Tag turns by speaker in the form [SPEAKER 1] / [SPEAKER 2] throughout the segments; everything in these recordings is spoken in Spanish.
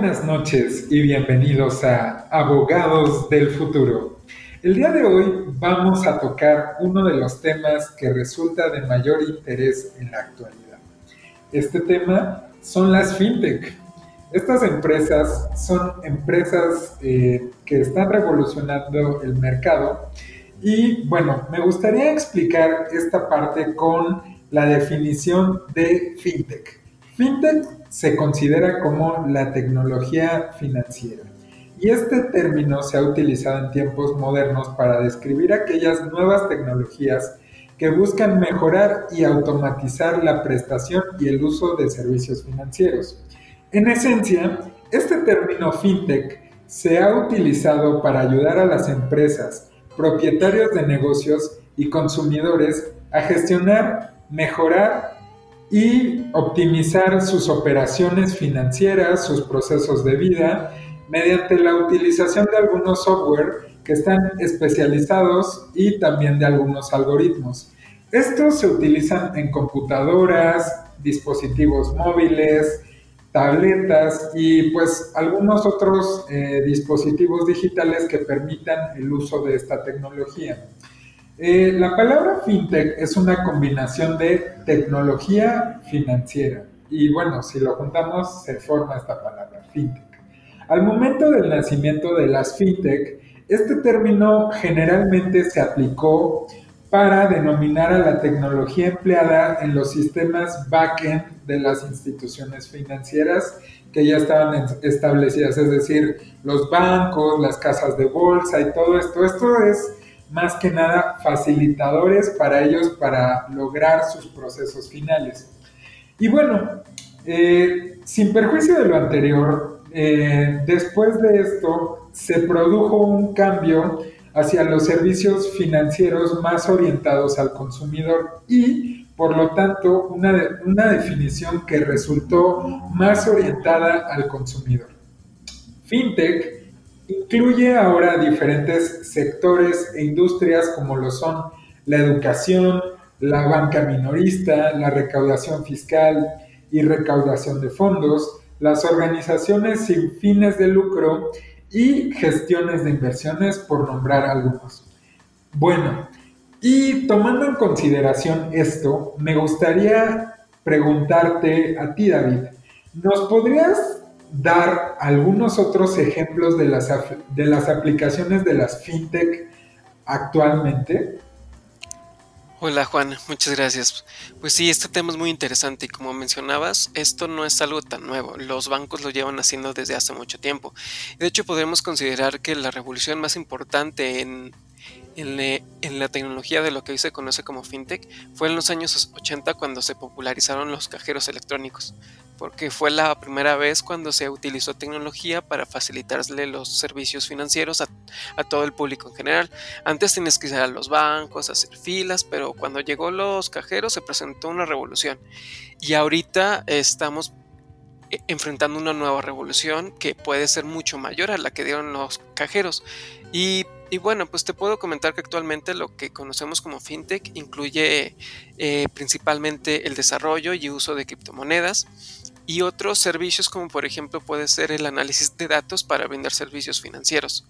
[SPEAKER 1] Buenas noches y bienvenidos a Abogados del Futuro. El día de hoy vamos a tocar uno de los temas que resulta de mayor interés en la actualidad. Este tema son las fintech. Estas empresas son empresas eh, que están revolucionando el mercado y bueno, me gustaría explicar esta parte con la definición de fintech. Fintech se considera como la tecnología financiera y este término se ha utilizado en tiempos modernos para describir aquellas nuevas tecnologías que buscan mejorar y automatizar la prestación y el uso de servicios financieros. En esencia, este término fintech se ha utilizado para ayudar a las empresas, propietarios de negocios y consumidores a gestionar, mejorar y optimizar sus operaciones financieras, sus procesos de vida, mediante la utilización de algunos software que están especializados y también de algunos algoritmos. Estos se utilizan en computadoras, dispositivos móviles, tabletas y pues algunos otros eh, dispositivos digitales que permitan el uso de esta tecnología. Eh, la palabra fintech es una combinación de tecnología financiera y bueno, si lo juntamos se forma esta palabra, fintech. Al momento del nacimiento de las fintech, este término generalmente se aplicó para denominar a la tecnología empleada en los sistemas backend de las instituciones financieras que ya estaban establecidas, es decir, los bancos, las casas de bolsa y todo esto. Esto es más que nada facilitadores para ellos para lograr sus procesos finales. Y bueno, eh, sin perjuicio de lo anterior, eh, después de esto se produjo un cambio hacia los servicios financieros más orientados al consumidor y, por lo tanto, una, una definición que resultó más orientada al consumidor. FinTech Incluye ahora diferentes sectores e industrias como lo son la educación, la banca minorista, la recaudación fiscal y recaudación de fondos, las organizaciones sin fines de lucro y gestiones de inversiones, por nombrar algunos. Bueno, y tomando en consideración esto, me gustaría preguntarte a ti, David, ¿nos podrías dar algunos otros ejemplos de las, de las aplicaciones de las fintech actualmente?
[SPEAKER 2] Hola Juan, muchas gracias. Pues sí, este tema es muy interesante y como mencionabas, esto no es algo tan nuevo. Los bancos lo llevan haciendo desde hace mucho tiempo. De hecho, podemos considerar que la revolución más importante en, en, la tecnología de lo que hoy se conoce como fintech fue en los años 80 cuando se popularizaron los cajeros electrónicos porque fue la primera vez cuando se utilizó tecnología para facilitarle los servicios financieros a, todo el público en general. Antes tenías que ir a los bancos, hacer filas, pero cuando llegó los cajeros se presentó una revolución. Y ahorita estamos e, enfrentando una nueva revolución que puede ser mucho mayor a la que dieron los cajeros. Y, bueno, pues te puedo comentar que actualmente lo que conocemos como fintech incluye eh, principalmente el desarrollo y uso de criptomonedas, y otros servicios como por ejemplo puede ser el análisis de datos para brindar servicios financieros.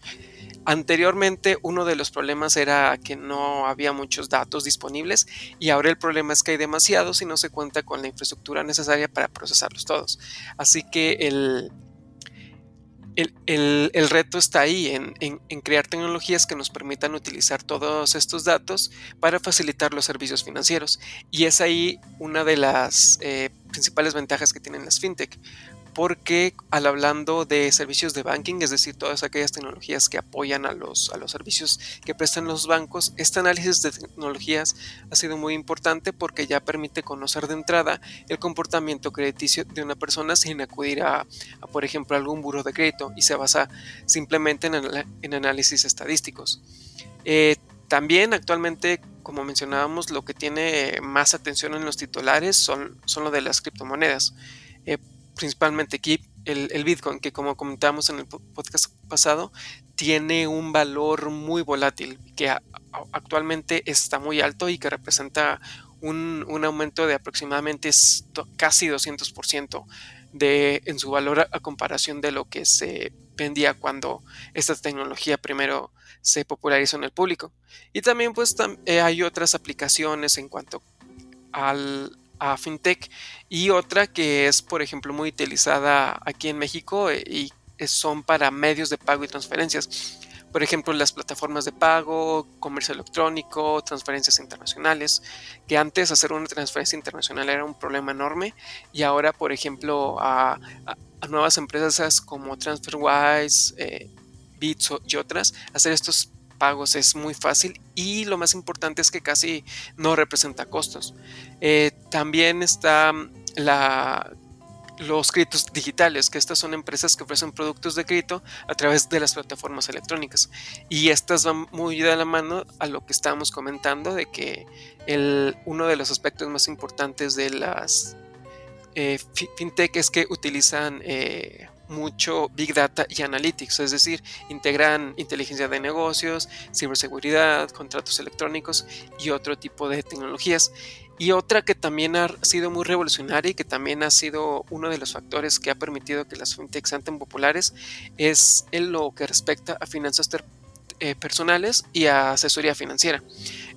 [SPEAKER 2] Anteriormente uno de los problemas era que no había muchos datos disponibles y ahora el problema es que hay demasiados y no se cuenta con la infraestructura necesaria para procesarlos todos. Así que el, el, reto está ahí en, crear tecnologías que nos permitan utilizar todos estos datos para facilitar los servicios financieros. Y es ahí una de las eh, principales ventajas que tienen las fintech porque al hablando de servicios de banking, es decir, todas aquellas tecnologías que apoyan a los, a los servicios que prestan los bancos, este análisis de tecnologías ha sido muy importante porque ya permite conocer de entrada el comportamiento crediticio de una persona sin acudir a, por ejemplo, algún buro de crédito y se basa simplemente en, análisis estadísticos. Eh, también actualmente, como mencionábamos, lo que tiene más atención en los titulares son, son lo de las criptomonedas. Principalmente aquí el, Bitcoin, que como comentamos en el podcast pasado, tiene un valor muy volátil, que actualmente está muy alto y que representa un, aumento de aproximadamente casi 200% de, en su valor a, comparación de lo que se vendía cuando esta tecnología primero se popularizó en el público. Y también pues eh, hay otras aplicaciones en cuanto al, a fintech. Y otra que es por ejemplo muy utilizada aquí en México eh, y son para medios de pago y transferencias. Por ejemplo, las plataformas de pago, comercio electrónico, transferencias internacionales, que antes hacer una transferencia internacional era un problema enorme. Y ahora, por ejemplo, a, nuevas empresas como TransferWise, eh, Bits y otras, hacer estos pagos es muy fácil y lo más importante es que casi no representa costos. Eh, también está la los créditos digitales, que estas son empresas que ofrecen productos de crédito a través de las plataformas electrónicas. Y estas van muy de la mano a lo que estábamos comentando, de que el, uno de los aspectos más importantes de las eh, fintech es que utilizan eh, mucho Big Data y Analytics, es decir, integran inteligencia de negocios, ciberseguridad, contratos electrónicos y otro tipo de tecnologías. Y otra que también ha sido muy revolucionaria y que también ha sido uno de los factores que ha permitido que las fintechs sean tan populares es en lo que respecta a finanzas eh, personales y a asesoría financiera.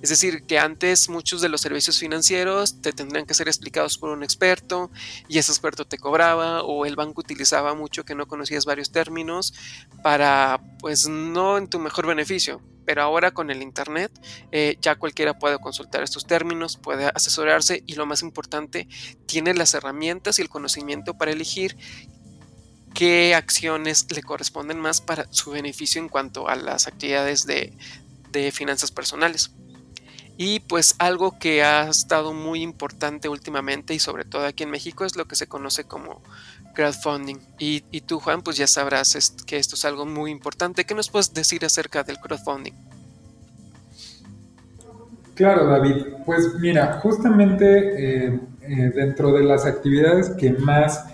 [SPEAKER 2] Es decir, que antes muchos de los servicios financieros te tendrían que ser explicados por un experto y ese experto te cobraba o el banco utilizaba mucho que no conocías varios términos para, pues no en tu mejor beneficio, pero ahora con el Internet eh, ya cualquiera puede consultar estos términos, puede asesorarse y lo más importante, tiene las herramientas y el conocimiento para elegir qué acciones le corresponden más para su beneficio en cuanto a las actividades de, de finanzas personales. Y pues algo que ha estado muy importante últimamente y sobre todo aquí en México es lo que se conoce como crowdfunding. Y, tú, Juan, pues ya sabrás que esto es algo muy importante. ¿Qué nos puedes decir acerca del crowdfunding?
[SPEAKER 1] Claro, David. Pues mira, justamente eh, eh, dentro de las actividades que más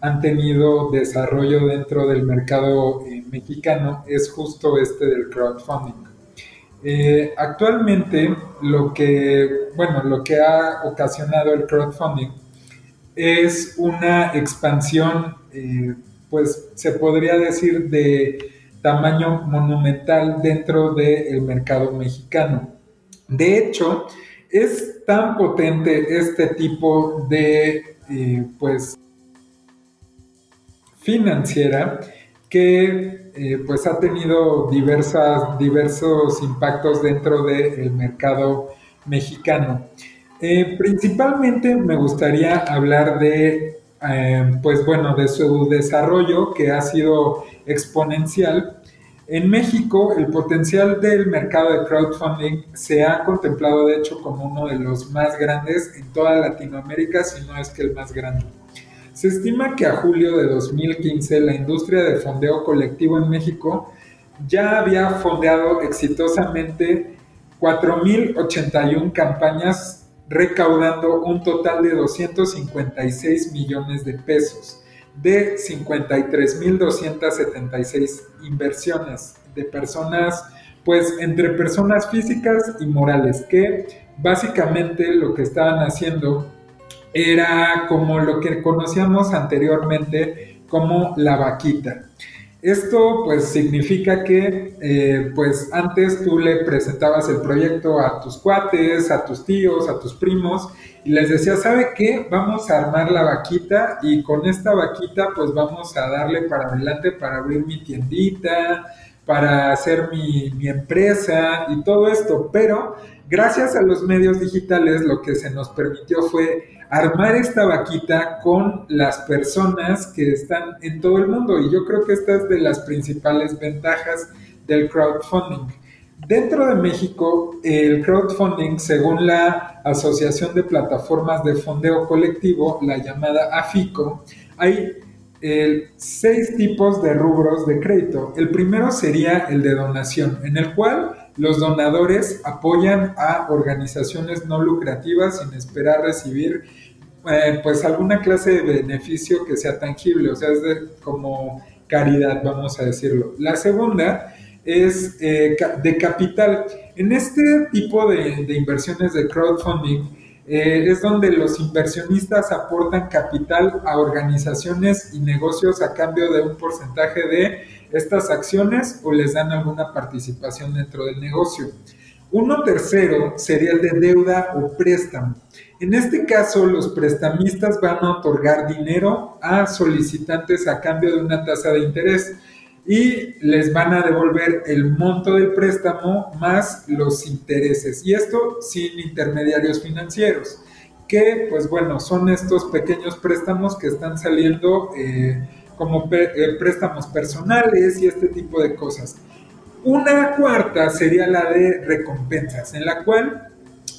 [SPEAKER 1] han tenido desarrollo dentro del mercado eh, mexicano es justo este del crowdfunding. Actualmente lo que, bueno, lo que ha ocasionado el crowdfunding es una expansión, eh, pues se podría decir de tamaño monumental dentro del mercado mexicano. De hecho, es tan potente este tipo de, eh, pues, financiera que eh, pues ha tenido diversas, diversos impactos dentro del mercado mexicano. Eh, principalmente me gustaría hablar de, eh, pues bueno, de su desarrollo que ha sido exponencial. En México, el potencial del mercado de crowdfunding se ha contemplado, de hecho, como uno de los más grandes en toda Latinoamérica, si no es que el más grande. Se estima que a julio de 2015 la industria de fondeo colectivo en México ya había fondeado exitosamente 4.081 campañas recaudando un total de 256 millones de pesos de 53.276 inversiones de personas, pues entre personas físicas y morales, que básicamente lo que estaban haciendo era como lo que conocíamos anteriormente como la vaquita. Esto pues significa que eh, pues antes tú le presentabas el proyecto a tus cuates, a tus tíos, a tus primos y les decías, ¿sabe qué? Vamos a armar la vaquita y con esta vaquita pues vamos a darle para adelante para abrir mi tiendita, para hacer mi, mi empresa y todo esto. Pero gracias a los medios digitales lo que se nos permitió fue armar esta vaquita con las personas que están en todo el mundo. Y yo creo que esta es de las principales ventajas del crowdfunding. Dentro de México, el crowdfunding, según la Asociación de Plataformas de Fondeo Colectivo, la llamada AFICO, hay seis tipos de rubros de crédito. El primero sería el de donación, en el cual los donadores apoyan a organizaciones no lucrativas sin esperar recibir eh, pues alguna clase de beneficio que sea tangible, o sea, es de, como caridad, vamos a decirlo. La segunda es eh, de capital. En este tipo de, inversiones de crowdfunding, eh, es donde los inversionistas aportan capital a organizaciones y negocios a cambio de un porcentaje de estas acciones o les dan alguna participación dentro del negocio. Uno tercero sería el de deuda o préstamo. En este caso, los prestamistas van a otorgar dinero a solicitantes a cambio de una tasa de interés y les van a devolver el monto del préstamo más los intereses. Y esto sin intermediarios financieros, que pues bueno, son estos pequeños préstamos que están saliendo eh, como eh, préstamos personales y este tipo de cosas. Una cuarta sería la de recompensas, en la cual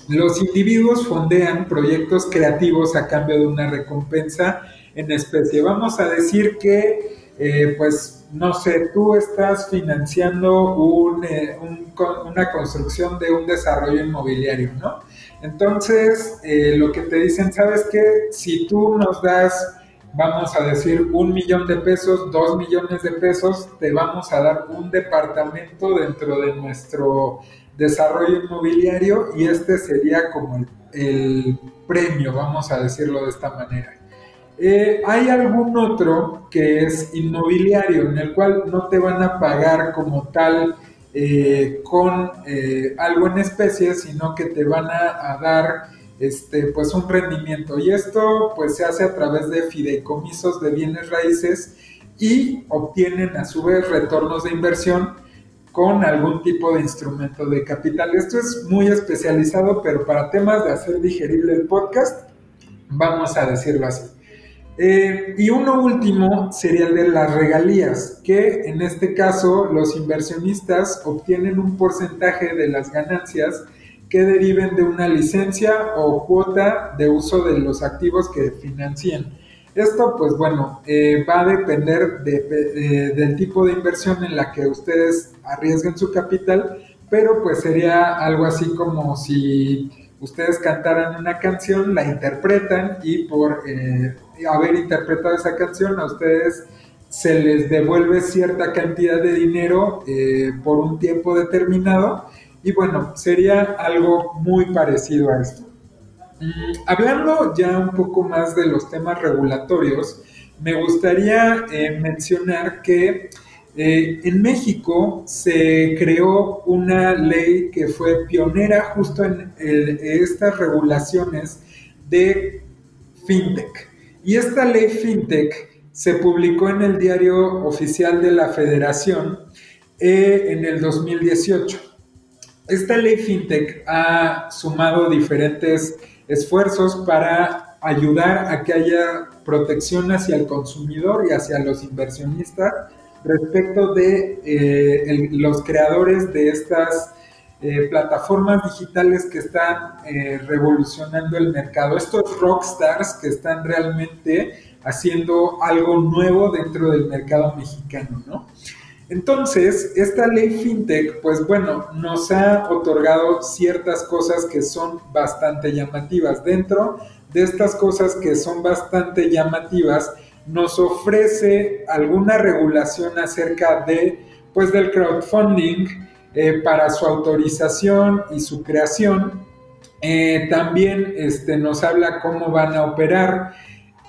[SPEAKER 1] los individuos fondean proyectos creativos a cambio de una recompensa en especie. Vamos a decir que, eh, pues, no sé, tú estás financiando eh, una construcción de un desarrollo inmobiliario, ¿no? Entonces, eh, lo que te dicen, ¿sabes qué? Si tú nos das, vamos a decir, un millón de pesos, dos millones de pesos, te vamos a dar un departamento dentro de nuestro desarrollo inmobiliario y este sería como el, premio, vamos a decirlo de esta manera. Eh, hay algún otro que es inmobiliario, en el cual no te van a pagar como tal eh, con eh, algo en especie, sino que te van a, a, dar este, pues un rendimiento. Y esto pues se hace a través de fideicomisos de bienes raíces y obtienen a su vez retornos de inversión con algún tipo de instrumento de capital. Esto es muy especializado, pero para temas de hacer digerible el podcast, vamos a decirlo así. Eh, y uno último sería el de las regalías, que en este caso los inversionistas obtienen un porcentaje de las ganancias que deriven de una licencia o cuota de uso de los activos que financien. Esto, pues bueno, eh, va a depender del tipo de inversión en la que ustedes arriesguen su capital, pero pues sería algo así como si ustedes cantaran una canción, la interpretan y por eh, haber interpretado esa canción a ustedes se les devuelve cierta cantidad de dinero eh, por un tiempo determinado y bueno, sería algo muy parecido a esto. Mm, hablando ya un poco más de los temas regulatorios, me gustaría eh, mencionar que eh, en México se creó una ley que fue pionera justo en estas regulaciones de FinTech. Y esta ley FinTech se publicó en el diario oficial de la Federación eh, en el 2018. Esta ley FinTech ha sumado diferentes esfuerzos para ayudar a que haya protección hacia el consumidor y hacia los inversionistas respecto de eh, los creadores de estas eh, plataformas digitales que están eh, revolucionando el mercado. Estos rockstars que están realmente haciendo algo nuevo dentro del mercado mexicano, ¿no? Entonces, esta ley fintech, pues bueno, nos ha otorgado ciertas cosas que son bastante llamativas. Dentro de estas cosas que son bastante llamativas, nos ofrece alguna regulación acerca de, pues, del crowdfunding eh, para su autorización y su creación. Eh, también este, nos habla cómo van a operar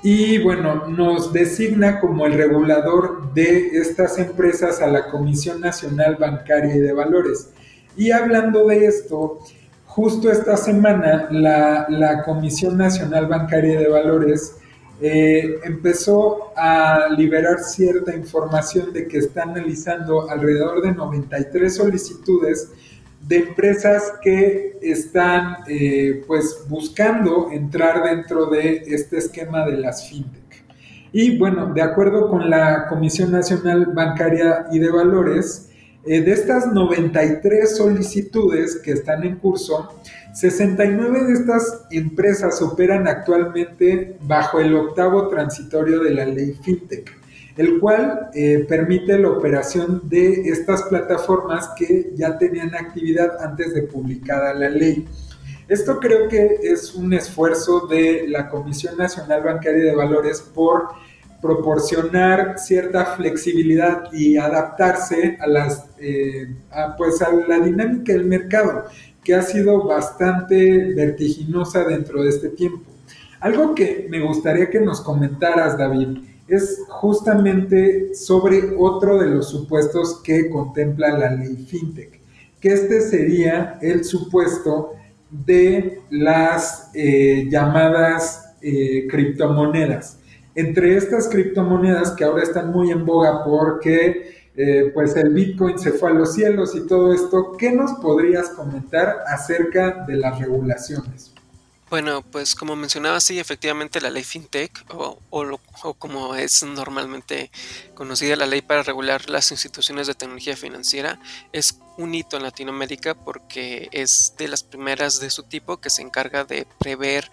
[SPEAKER 1] y bueno, nos designa como el regulador de estas empresas a la Comisión Nacional Bancaria y de Valores. Y hablando de esto, justo esta semana la, Comisión Nacional Bancaria y de Valores eh, empezó a liberar cierta información de que está analizando alrededor de 93 solicitudes de empresas que están eh, pues buscando entrar dentro de este esquema de las fintech. Y bueno, de acuerdo con la Comisión Nacional Bancaria y de Valores, eh, de estas 93 solicitudes que están en curso, 69 de estas empresas operan actualmente bajo el octavo transitorio de la ley FinTech el cual eh, permite la operación de estas plataformas que ya tenían actividad antes de publicada la ley. Esto creo que es un esfuerzo de la Comisión Nacional Bancaria de Valores por proporcionar cierta flexibilidad y adaptarse a, las, eh, pues a la dinámica del mercado, que ha sido bastante vertiginosa dentro de este tiempo. Algo que me gustaría que nos comentaras, David, es justamente sobre otro de los supuestos que contempla la ley FinTech, que este sería el supuesto de las eh, llamadas eh, criptomonedas. Entre estas criptomonedas que ahora están muy en boga porque eh, pues el Bitcoin se fue a los cielos y todo esto, ¿qué nos podrías comentar acerca de las regulaciones?
[SPEAKER 2] Bueno, pues como mencionaba, sí, efectivamente la ley FinTech, o, como es normalmente conocida la ley para regular las instituciones de tecnología financiera, es un hito en Latinoamérica porque es de las primeras de su tipo que se encarga de prever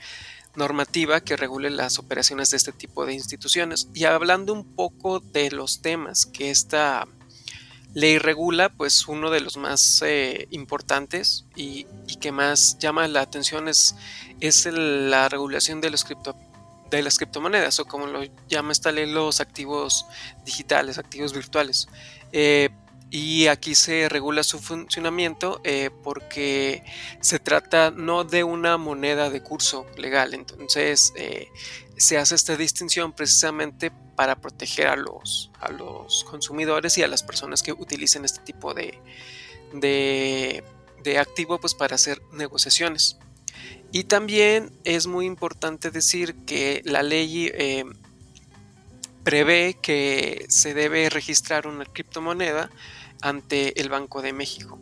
[SPEAKER 2] normativa que regule las operaciones de este tipo de instituciones. Y hablando un poco de los temas que esta ley regula, pues uno de los más eh, importantes y, que más llama la atención es, es la regulación de los cripto, de las criptomonedas o como lo llama esta ley los activos digitales, activos virtuales. Eh, y aquí se regula su funcionamiento eh, porque se trata no de una moneda de curso legal, entonces se hace esta distinción precisamente para proteger a los, a los consumidores y a las personas que utilicen este tipo de, de, activo pues, para hacer negociaciones. Y también es muy importante decir que la ley eh, prevé que se debe registrar una criptomoneda ante el Banco de México.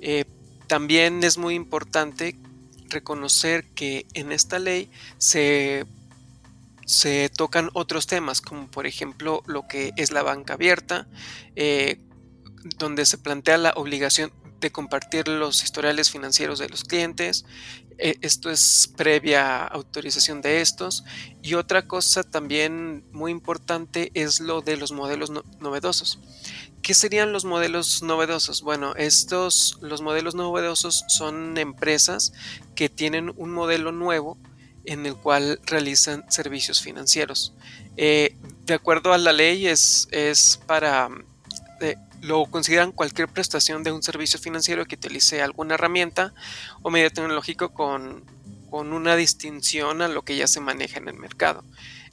[SPEAKER 2] Eh, también es muy importante reconocer que en esta ley se se tocan otros temas, como por ejemplo lo que es la banca abierta, eh, donde se plantea la obligación de compartir los historiales financieros de los clientes. Eh, esto es previa autorización de estos. Y otra cosa también muy importante es lo de los modelos novedosos. ¿Qué serían los modelos novedosos? Bueno, estos, los modelos novedosos son empresas que tienen un modelo nuevo en el cual realizan servicios financieros. Eh, de acuerdo a la ley es, es para, eh, lo consideran cualquier prestación de un servicio financiero que utilice alguna herramienta o medio tecnológico con, con una distinción a lo que ya se maneja en el mercado.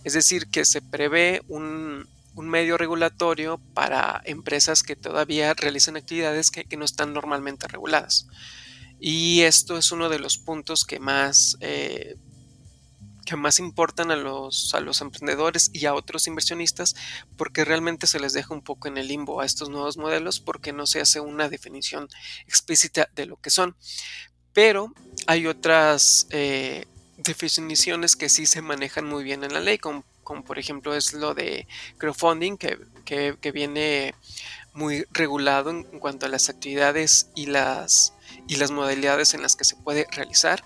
[SPEAKER 2] Es decir, que se prevé un, un medio regulatorio para empresas que todavía realizan actividades que, no están normalmente reguladas. Y esto es uno de los puntos que más eh, que más importan a los, a los emprendedores y a otros inversionistas porque realmente se les deja un poco en el limbo a estos nuevos modelos porque no se hace una definición explícita de lo que son. Pero hay otras eh, definiciones que sí se manejan muy bien en la ley, como, por ejemplo es lo de crowdfunding, que, que, viene muy regulado en, cuanto a las actividades y las, y las modalidades en las que se puede realizar.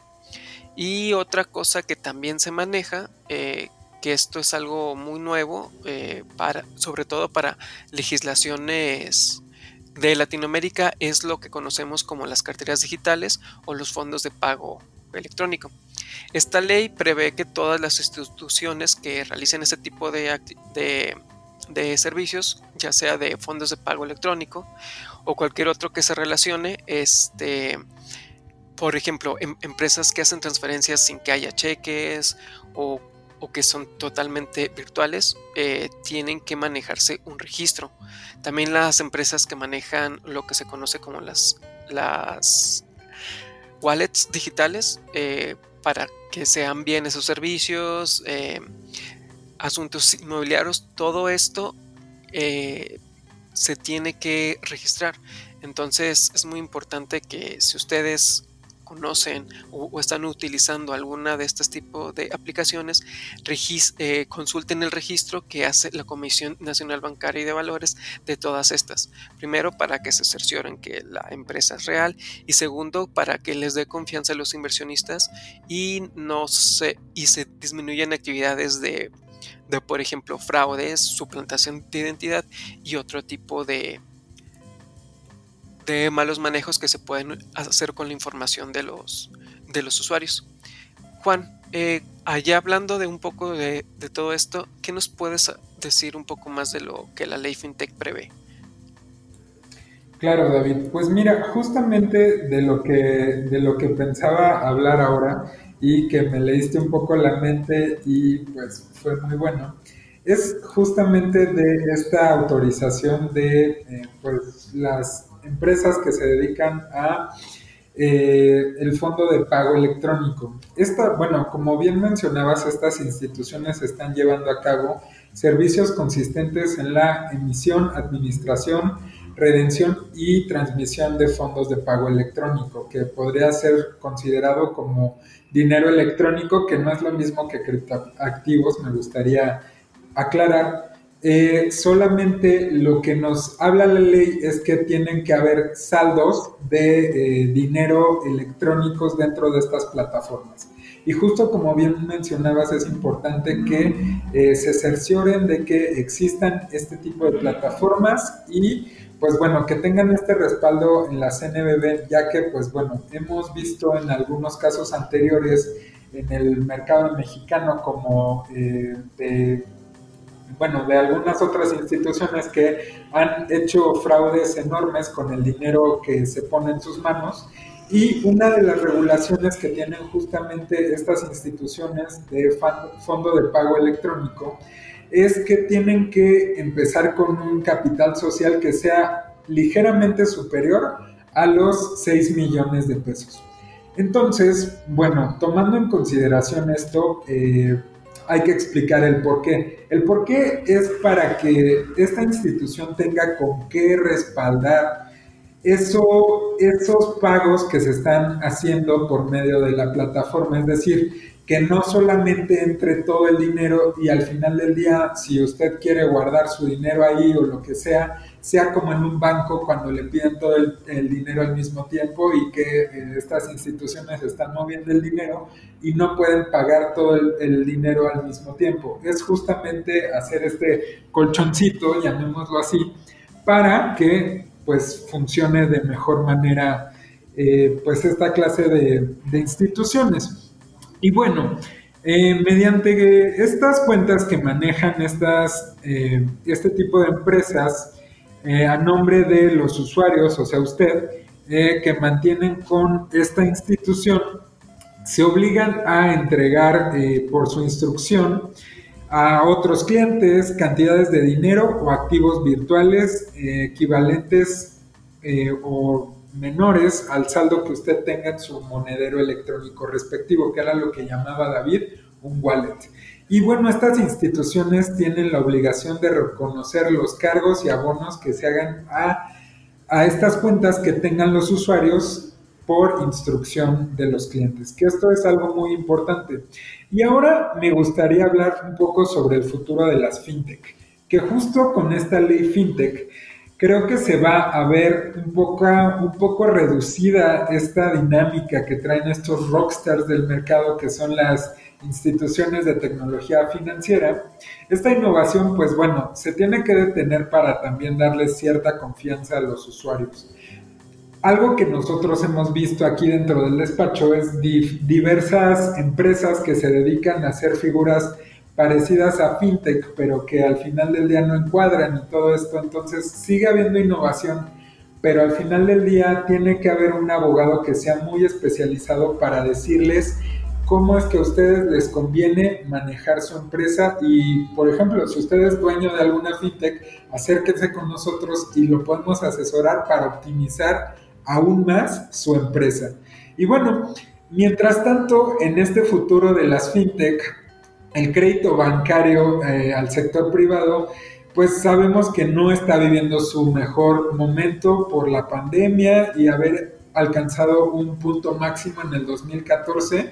[SPEAKER 2] Y otra cosa que también se maneja, eh, que esto es algo muy nuevo, eh, para, sobre todo para legislaciones de Latinoamérica, es lo que conocemos como las carteras digitales o los fondos de pago electrónico. Esta ley prevé que todas las instituciones que realicen este tipo de, de, de, servicios, ya sea de fondos de pago electrónico o cualquier otro que se relacione, este, por ejemplo, em, empresas que hacen transferencias sin que haya cheques o, que son totalmente virtuales, eh, tienen que manejarse un registro. También las empresas que manejan lo que se conoce como las, las wallets digitales, eh, para que sean bien esos servicios, eh, asuntos inmobiliarios, todo esto se tiene que registrar. Entonces es muy importante que si ustedes conocen o, están utilizando alguna de estos tipos de aplicaciones, eh, consulten el registro que hace la Comisión Nacional Bancaria y de Valores de todas estas. Primero, para que se cercioren que la empresa es real y segundo, para que les dé confianza a los inversionistas y no se, y se disminuyan actividades de, de, por ejemplo, fraudes, suplantación de identidad y otro tipo de, de malos manejos que se pueden hacer con la información de los, de los usuarios. Juan, eh, allá hablando de un poco de, todo esto, ¿qué nos puedes decir un poco más de lo que la ley FinTech prevé?
[SPEAKER 1] Claro, David. Pues mira, justamente de lo que, de lo que pensaba hablar ahora y que me leíste un poco la mente y pues fue muy bueno, es justamente de esta autorización de eh, pues, las empresas que se dedican a eh, el fondo de pago electrónico. Esta, bueno, como bien mencionabas, estas instituciones están llevando a cabo servicios consistentes en la emisión, administración, redención y transmisión de fondos de pago electrónico, que podría ser considerado como dinero electrónico, que no es lo mismo que criptoactivos, me gustaría aclarar. Eh, solamente lo que nos habla la ley es que tienen que haber saldos de eh, dinero electrónicos dentro de estas plataformas. Y justo como bien mencionabas, es importante que eh, se cercioren de que existan este tipo de plataformas y pues bueno, que tengan este respaldo en la CNBB, ya que pues bueno, hemos visto en algunos casos anteriores en el mercado mexicano como de, bueno, de algunas otras instituciones que han hecho fraudes enormes con el dinero que se pone en sus manos. Y una de las regulaciones que tienen justamente estas instituciones de fondo de pago electrónico es que tienen que empezar con un capital social que sea ligeramente superior a los 6 millones de pesos. Entonces, bueno, tomando en consideración esto, eh, hay que explicar el por qué. El por qué es para que esta institución tenga con qué respaldar eso, esos pagos que se están haciendo por medio de la plataforma. Es decir, que no solamente entre todo el dinero y al final del día, si usted quiere guardar su dinero ahí o lo que sea, sea como en un banco cuando le piden todo el, dinero al mismo tiempo y que eh, estas instituciones están moviendo el dinero y no pueden pagar todo el, dinero al mismo tiempo. Es justamente hacer este colchoncito, llamémoslo así, para que pues funcione de mejor manera eh, pues esta clase de, instituciones. Y bueno, eh, mediante estas cuentas que manejan estas, este tipo de empresas eh, a nombre de los usuarios, o sea, usted, que mantienen con esta institución, se obligan a entregar por su instrucción a otros clientes cantidades de dinero o activos virtuales equivalentes o menores al saldo que usted tenga en su monedero electrónico respectivo, que era lo que llamaba David un wallet. Y bueno, estas instituciones tienen la obligación de reconocer los cargos y abonos que se hagan a, a estas cuentas que tengan los usuarios por instrucción de los clientes, que esto es algo muy importante. Y ahora me gustaría hablar un poco sobre el futuro de las fintech, que justo con esta ley fintech creo que se va a ver un poco, un poco reducida esta dinámica que traen estos rockstars del mercado que son las instituciones de tecnología financiera. Esta innovación, pues bueno, se tiene que detener para también darles cierta confianza a los usuarios. Algo que nosotros hemos visto aquí dentro del despacho es diversas empresas que se dedican a hacer figuras parecidas a fintech, pero que al final del día no encuadran y todo esto. Entonces sigue habiendo innovación, pero al final del día tiene que haber un abogado que sea muy especializado para decirles cómo es que a ustedes les conviene manejar su empresa y, por ejemplo, si usted es dueño de alguna fintech, acérquese con nosotros y lo podemos asesorar para optimizar aún más su empresa. Y bueno, mientras tanto, en este futuro de las fintech, el crédito bancario eh, al sector privado, pues sabemos que no está viviendo su mejor momento por la pandemia y haber alcanzado un punto máximo en el 2014.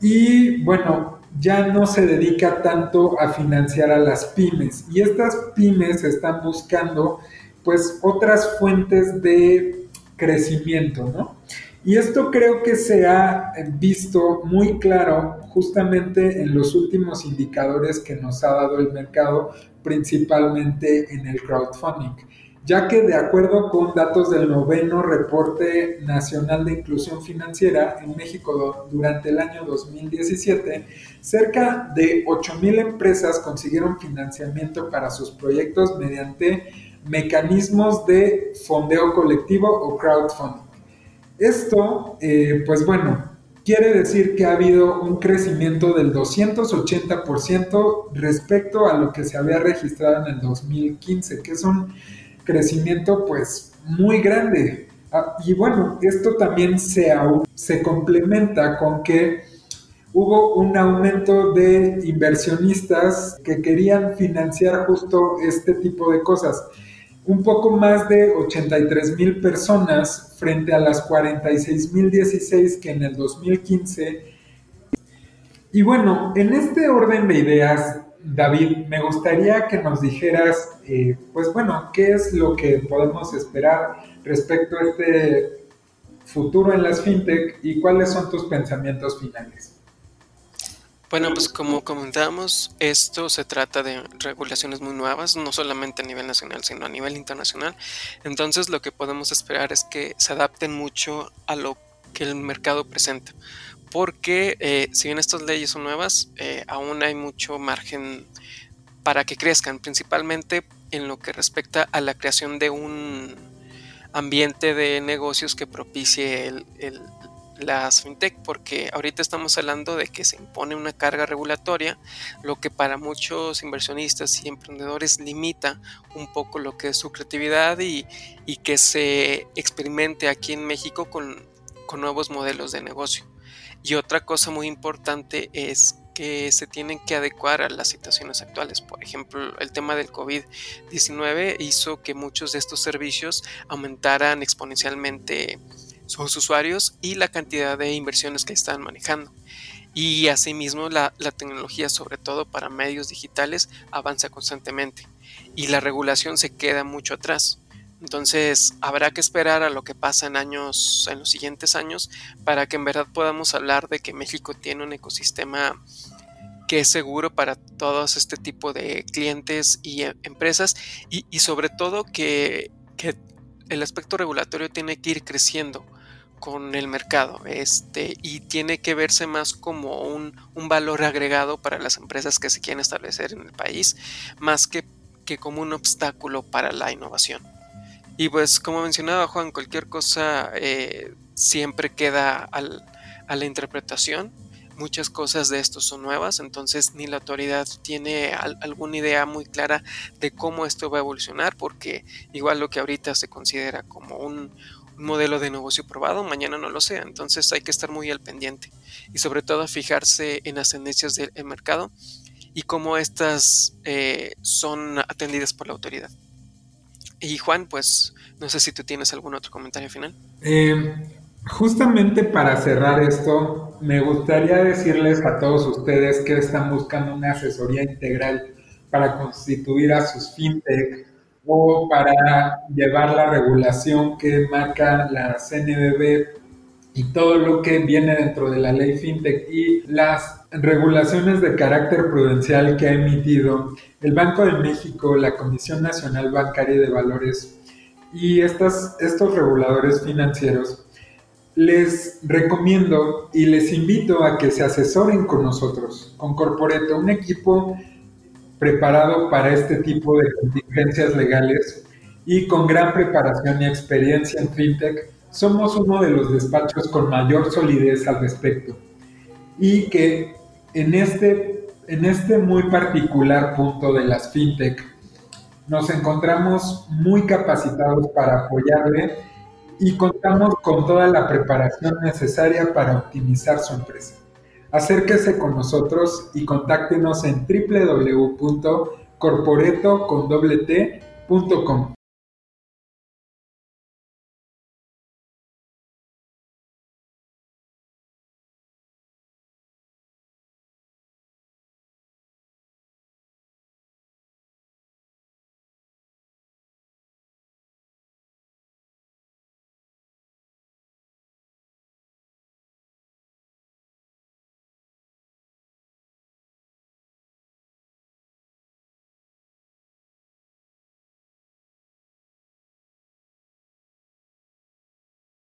[SPEAKER 1] Y bueno, ya no se dedica tanto a financiar a las pymes. Y estas pymes están buscando pues otras fuentes de crecimiento, ¿no? Y esto creo que se ha visto muy claro justamente en los últimos indicadores que nos ha dado el mercado, principalmente en el crowdfunding, ya que de acuerdo con datos del noveno reporte nacional de inclusión financiera en México durante el año 2017, cerca de 8.000 empresas consiguieron financiamiento para sus proyectos mediante mecanismos de fondeo colectivo o crowdfunding. Esto, eh, pues bueno, quiere decir que ha habido un crecimiento del 280% respecto a lo que se había registrado en el 2015, que es un crecimiento pues muy grande. Ah, y bueno, esto también se, se complementa con que hubo un aumento de inversionistas que querían financiar justo este tipo de cosas. Un poco más de 83 mil personas frente a las 46 mil 16 que en el 2015. Y bueno, en este orden de ideas, David, me gustaría que nos dijeras, eh, pues bueno, qué es lo que podemos esperar respecto a este futuro en las fintech y cuáles son tus pensamientos finales.
[SPEAKER 2] Bueno, pues como comentábamos, esto se trata de regulaciones muy nuevas, no solamente a nivel nacional, sino a nivel internacional. Entonces lo que podemos esperar es que se adapten mucho a lo que el mercado presenta porque eh, si bien estas leyes son nuevas, eh, aún hay mucho margen para que crezcan, principalmente en lo que respecta a la creación de un ambiente de negocios que propicie el, las fintech, porque ahorita estamos hablando de que se impone una carga regulatoria, lo que para muchos inversionistas y emprendedores limita un poco lo que es su creatividad y, y que se experimente aquí en México con, con nuevos modelos de negocio. Y otra cosa muy importante es que se tienen que adecuar a las situaciones actuales. Por ejemplo, el tema del COVID-19 hizo que muchos de estos servicios aumentaran exponencialmente sus usuarios y la cantidad de inversiones que están manejando. Y asimismo la, la tecnología, sobre todo para medios digitales, avanza constantemente y la regulación se queda mucho atrás. Entonces habrá que esperar a lo que pasa en años, en los siguientes años, para que en verdad podamos hablar de que México tiene un ecosistema que es seguro para todos este tipo de clientes y eh, empresas y, sobre todo que, el aspecto regulatorio tiene que ir creciendo con el mercado este, y tiene que verse más como un, valor agregado para las empresas que se quieren establecer en el país, más que, que como un obstáculo para la innovación. Y pues como mencionaba Juan, cualquier cosa eh, siempre queda a la interpretación. Muchas cosas de esto son nuevas, entonces ni la autoridad tiene alguna idea muy clara de cómo esto va a evolucionar, porque igual lo que ahorita se considera como un, modelo de negocio probado, mañana no lo sea. Entonces hay que estar muy al pendiente y sobre todo fijarse en las tendencias del mercado y cómo estas eh, son atendidas por la autoridad. Y Juan, pues no sé si tú tienes algún otro comentario final.
[SPEAKER 1] Eh, justamente para cerrar esto, me gustaría decirles a todos ustedes que están buscando una asesoría integral para constituir a sus fintech o para llevar la regulación que marca la CNBB y todo lo que viene dentro de la ley fintech y las regulaciones de carácter prudencial que ha emitido el Banco de México, la Comisión Nacional Bancaria de Valores y estas, estos reguladores financieros, les recomiendo y les invito a que se asesoren con nosotros, con Corporeto, un equipo preparado para este tipo de contingencias legales y con gran preparación y experiencia en FinTech. Somos uno de los despachos con mayor solidez al respecto y que en este en este muy particular punto de las fintech, nos encontramos muy capacitados para apoyarle y contamos con toda la preparación necesaria para optimizar su empresa. Acérquese con nosotros y contáctenos en www.corporeto.com